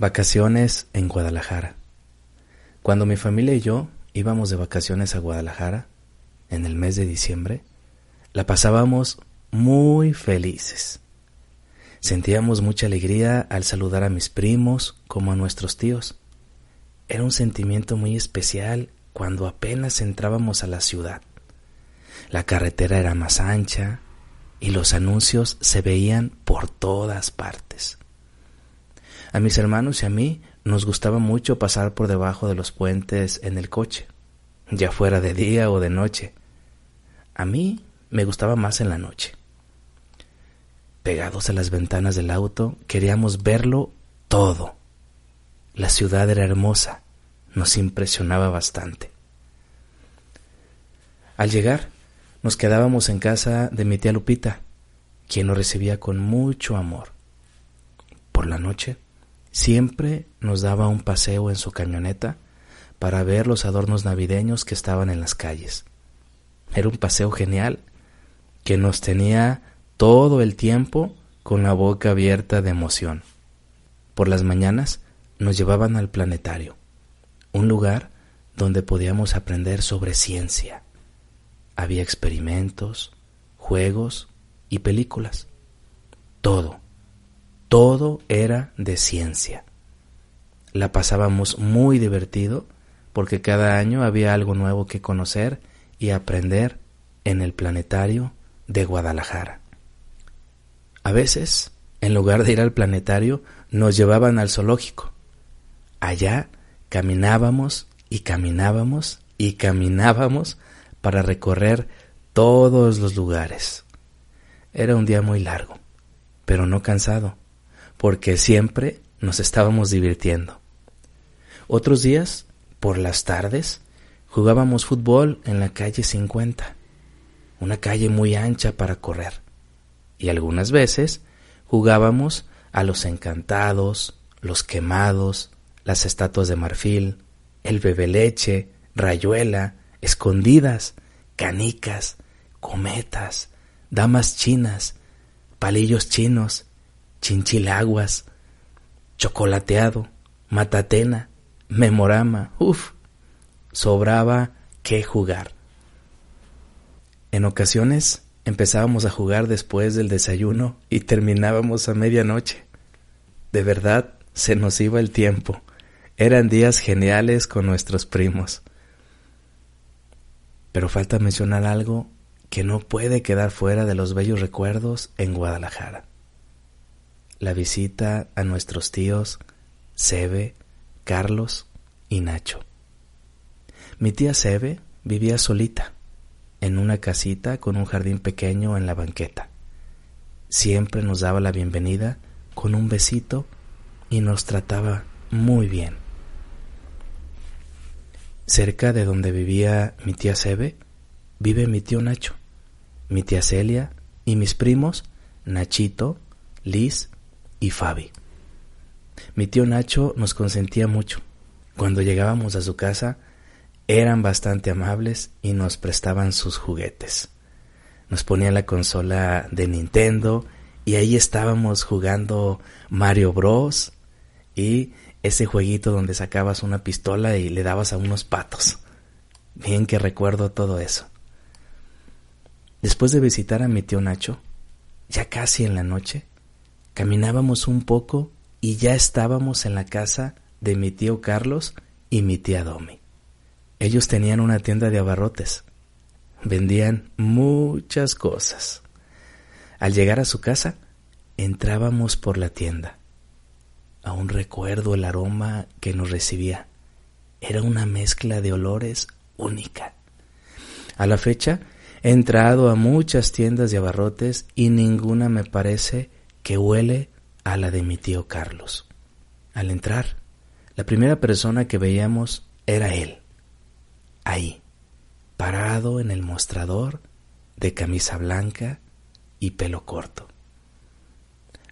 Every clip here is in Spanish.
Vacaciones en Guadalajara. Cuando mi familia y yo íbamos de vacaciones a Guadalajara, en el mes de diciembre, la pasábamos muy felices. Sentíamos mucha alegría al saludar a mis primos como a nuestros tíos. Era un sentimiento muy especial cuando apenas entrábamos a la ciudad. La carretera era más ancha y los anuncios se veían por todas partes. A mis hermanos y a mí nos gustaba mucho pasar por debajo de los puentes en el coche, ya fuera de día o de noche. A mí me gustaba más en la noche. Pegados a las ventanas del auto, queríamos verlo todo. La ciudad era hermosa, nos impresionaba bastante. Al llegar, nos quedábamos en casa de mi tía Lupita, quien nos recibía con mucho amor. Por la noche, Siempre nos daba un paseo en su camioneta para ver los adornos navideños que estaban en las calles. Era un paseo genial que nos tenía todo el tiempo con la boca abierta de emoción. Por las mañanas nos llevaban al planetario, un lugar donde podíamos aprender sobre ciencia. Había experimentos, juegos y películas. Todo todo era de ciencia. La pasábamos muy divertido porque cada año había algo nuevo que conocer y aprender en el planetario de Guadalajara. A veces, en lugar de ir al planetario, nos llevaban al zoológico. Allá caminábamos y caminábamos y caminábamos para recorrer todos los lugares. Era un día muy largo, pero no cansado porque siempre nos estábamos divirtiendo. Otros días, por las tardes, jugábamos fútbol en la calle 50, una calle muy ancha para correr. Y algunas veces jugábamos a los encantados, los quemados, las estatuas de marfil, el bebeleche, rayuela, escondidas, canicas, cometas, damas chinas, palillos chinos, chinchilaguas, chocolateado, matatena, memorama, uff, sobraba que jugar. En ocasiones empezábamos a jugar después del desayuno y terminábamos a medianoche. De verdad, se nos iba el tiempo. Eran días geniales con nuestros primos. Pero falta mencionar algo que no puede quedar fuera de los bellos recuerdos en Guadalajara la visita a nuestros tíos Sebe, Carlos y Nacho. Mi tía Sebe vivía solita, en una casita con un jardín pequeño en la banqueta. Siempre nos daba la bienvenida con un besito y nos trataba muy bien. Cerca de donde vivía mi tía Sebe, vive mi tío Nacho, mi tía Celia y mis primos Nachito, Liz y Fabi. Mi tío Nacho nos consentía mucho. Cuando llegábamos a su casa, eran bastante amables y nos prestaban sus juguetes. Nos ponían la consola de Nintendo y ahí estábamos jugando Mario Bros. y ese jueguito donde sacabas una pistola y le dabas a unos patos. Bien que recuerdo todo eso. Después de visitar a mi tío Nacho, ya casi en la noche, Caminábamos un poco y ya estábamos en la casa de mi tío Carlos y mi tía Domi. Ellos tenían una tienda de abarrotes. Vendían muchas cosas. Al llegar a su casa, entrábamos por la tienda. Aún recuerdo el aroma que nos recibía. Era una mezcla de olores única. A la fecha, He entrado a muchas tiendas de abarrotes y ninguna me parece que huele a la de mi tío Carlos. Al entrar, la primera persona que veíamos era él, ahí, parado en el mostrador, de camisa blanca y pelo corto.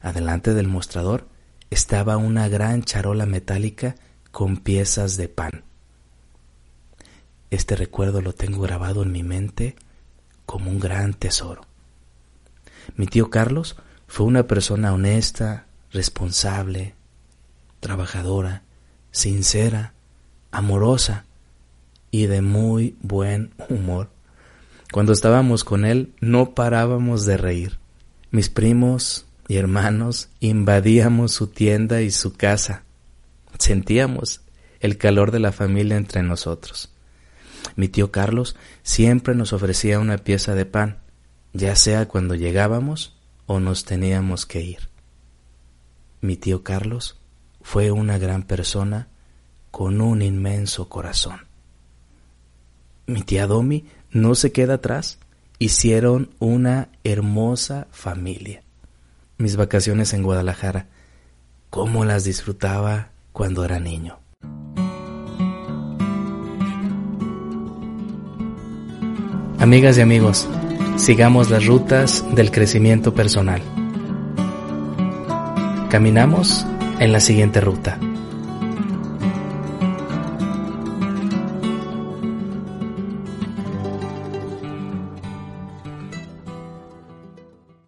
Adelante del mostrador estaba una gran charola metálica con piezas de pan. Este recuerdo lo tengo grabado en mi mente como un gran tesoro. Mi tío Carlos fue una persona honesta, responsable, trabajadora, sincera, amorosa y de muy buen humor. Cuando estábamos con él no parábamos de reír. Mis primos y hermanos invadíamos su tienda y su casa. Sentíamos el calor de la familia entre nosotros. Mi tío Carlos siempre nos ofrecía una pieza de pan, ya sea cuando llegábamos o nos teníamos que ir. Mi tío Carlos fue una gran persona con un inmenso corazón. Mi tía Domi no se queda atrás. Hicieron una hermosa familia. Mis vacaciones en Guadalajara, cómo las disfrutaba cuando era niño. Amigas y amigos, sigamos las rutas del crecimiento personal. Caminamos en la siguiente ruta.